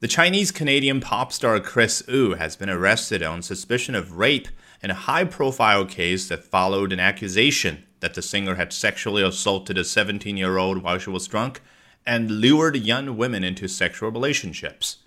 The Chinese Canadian pop star Kris Wu has been arrested on suspicion of rape in a high profile case that followed an accusation that the singer had sexually assaulted a 17 year old while she was drunk and lured young women into sexual relationships.